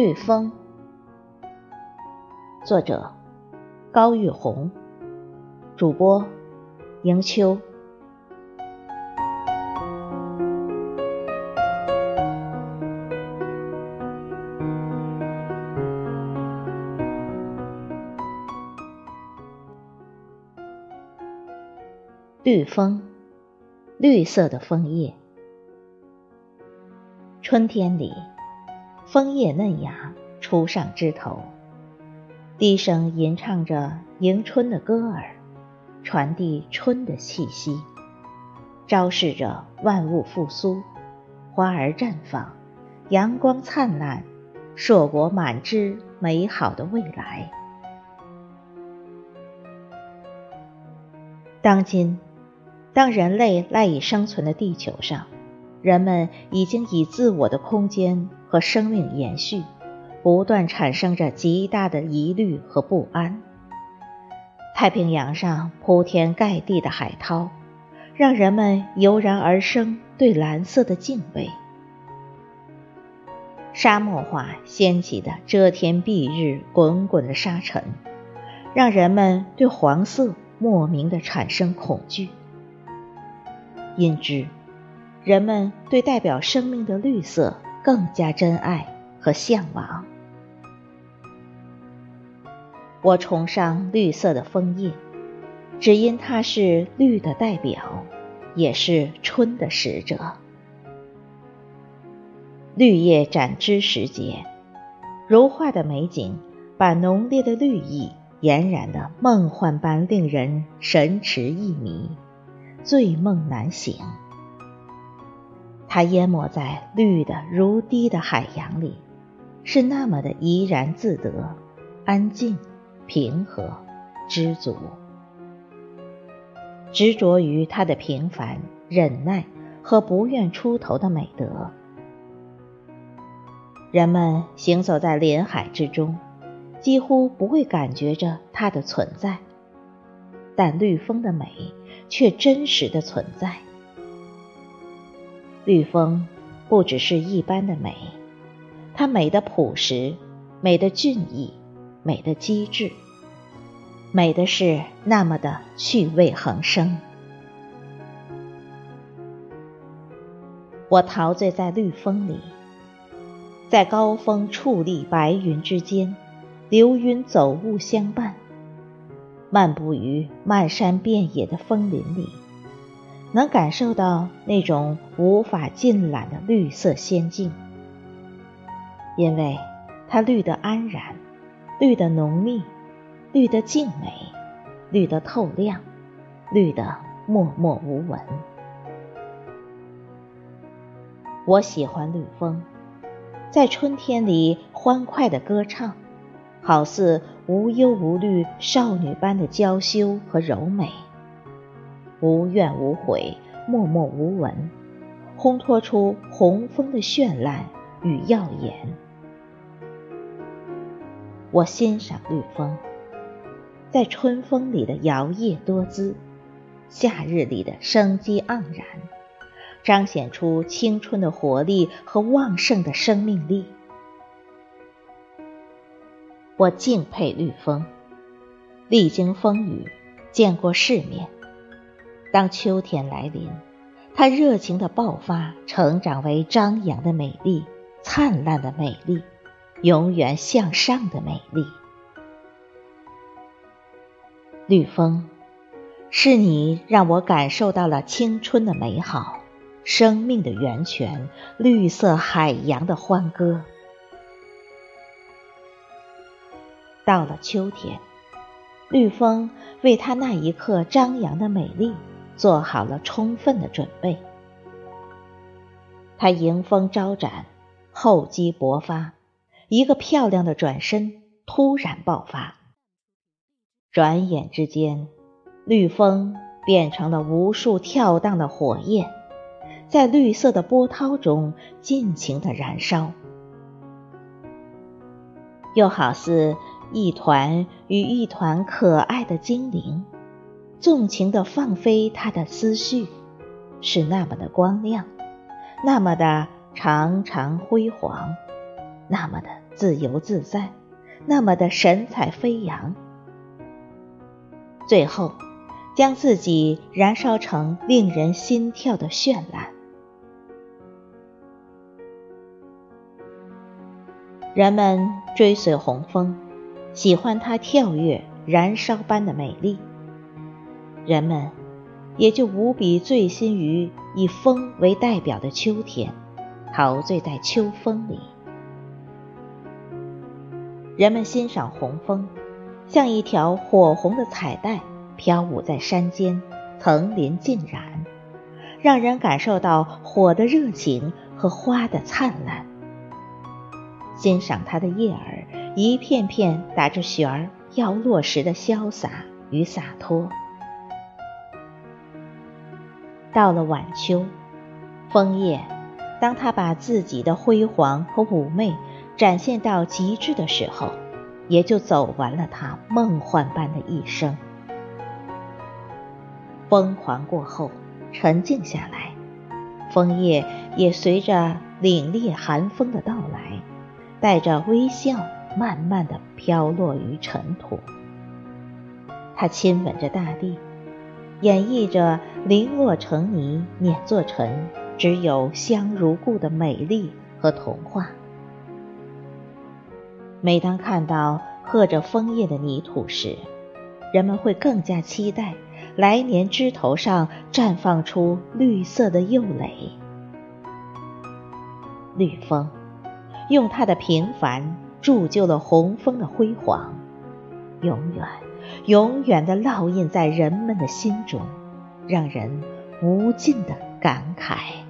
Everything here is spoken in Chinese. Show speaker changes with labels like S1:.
S1: 绿风，作者高玉红，主播迎秋。绿枫，绿色的枫叶。春天里，枫叶嫩芽，初上枝头，低声吟唱着迎春的歌儿，传递春的气息，昭示着万物复苏，花儿绽放，阳光灿烂，硕果满枝，美好的未来。当今。当人类赖以生存的地球上，人们已经以自我的空间和生命延续，不断产生着极大的疑虑和不安。太平洋上铺天盖地的海涛，让人们油然而生对蓝色的敬畏；沙漠化掀起的遮天蔽日滚滚的沙尘，让人们对黄色莫名的产生恐惧。因之，人们对代表生命的绿色更加珍爱和向往。我崇尚绿色的枫叶，只因它是绿的代表，也是春的使者。绿叶展枝时节，如画的美景，把浓烈的绿意俨染的梦幻般，令人神驰意迷。醉梦难醒，它淹没在绿的如滴的海洋里，是那么的怡然自得、安静、平和、知足。执着于它的平凡、忍耐和不愿出头的美德。人们行走在林海之中，几乎不会感觉着它的存在，但绿风的美。却真实的存在。绿风不只是一般的美，它美的朴实，美的俊逸，美的机智，美的是那么的趣味横生。我陶醉在绿风里，在高峰矗立白云之间，流云走雾相伴。漫步于漫山遍野的枫林里，能感受到那种无法尽览的绿色仙境，因为它绿得安然，绿得浓密，绿得静美，绿得透亮，绿得默默无闻。我喜欢绿风，在春天里欢快的歌唱。好似无忧无虑少女般的娇羞和柔美，无怨无悔，默默无闻，烘托出红枫的绚烂与耀眼。我欣赏绿枫，在春风里的摇曳多姿，夏日里的生机盎然，彰显出青春的活力和旺盛的生命力。我敬佩绿枫，历经风雨，见过世面。当秋天来临，它热情的爆发，成长为张扬的美丽，灿烂的美丽，永远向上的美丽。绿枫，是你让我感受到了青春的美好，生命的源泉，绿色海洋的欢歌。到了秋天，绿枫为它那一刻张扬的美丽做好了充分的准备。它迎风招展，厚积薄发，一个漂亮的转身，突然爆发。转眼之间，绿风变成了无数跳荡的火焰，在绿色的波涛中尽情的燃烧，又好似。一团与一团可爱的精灵，纵情地放飞他的思绪，是那么的光亮，那么的长长辉煌，那么的自由自在，那么的神采飞扬。最后，将自己燃烧成令人心跳的绚烂。人们追随红枫，喜欢它跳跃、燃烧般的美丽。人们也就无比醉心于以风为代表的秋天，陶醉在秋风里。人们欣赏红枫，像一条火红的彩带飘舞在山间，层林尽染，让人感受到火的热情和花的灿烂。欣赏它的叶儿一片片打着旋儿要落时的潇洒与洒脱。到了晚秋，枫叶，当它把自己的辉煌和妩媚展现到极致的时候，也就走完了它梦幻般的一生。疯狂过后，沉静下来，枫叶也随着凛冽寒风的到来。带着微笑，慢慢的飘落于尘土。他亲吻着大地，演绎着零落成泥碾作尘，只有香如故的美丽和童话。每当看到刻着枫叶的泥土时，人们会更加期待来年枝头上绽放出绿色的幼蕾。绿枫。用它的平凡铸就了红枫的辉煌，永远、永远的烙印在人们的心中，让人无尽的感慨。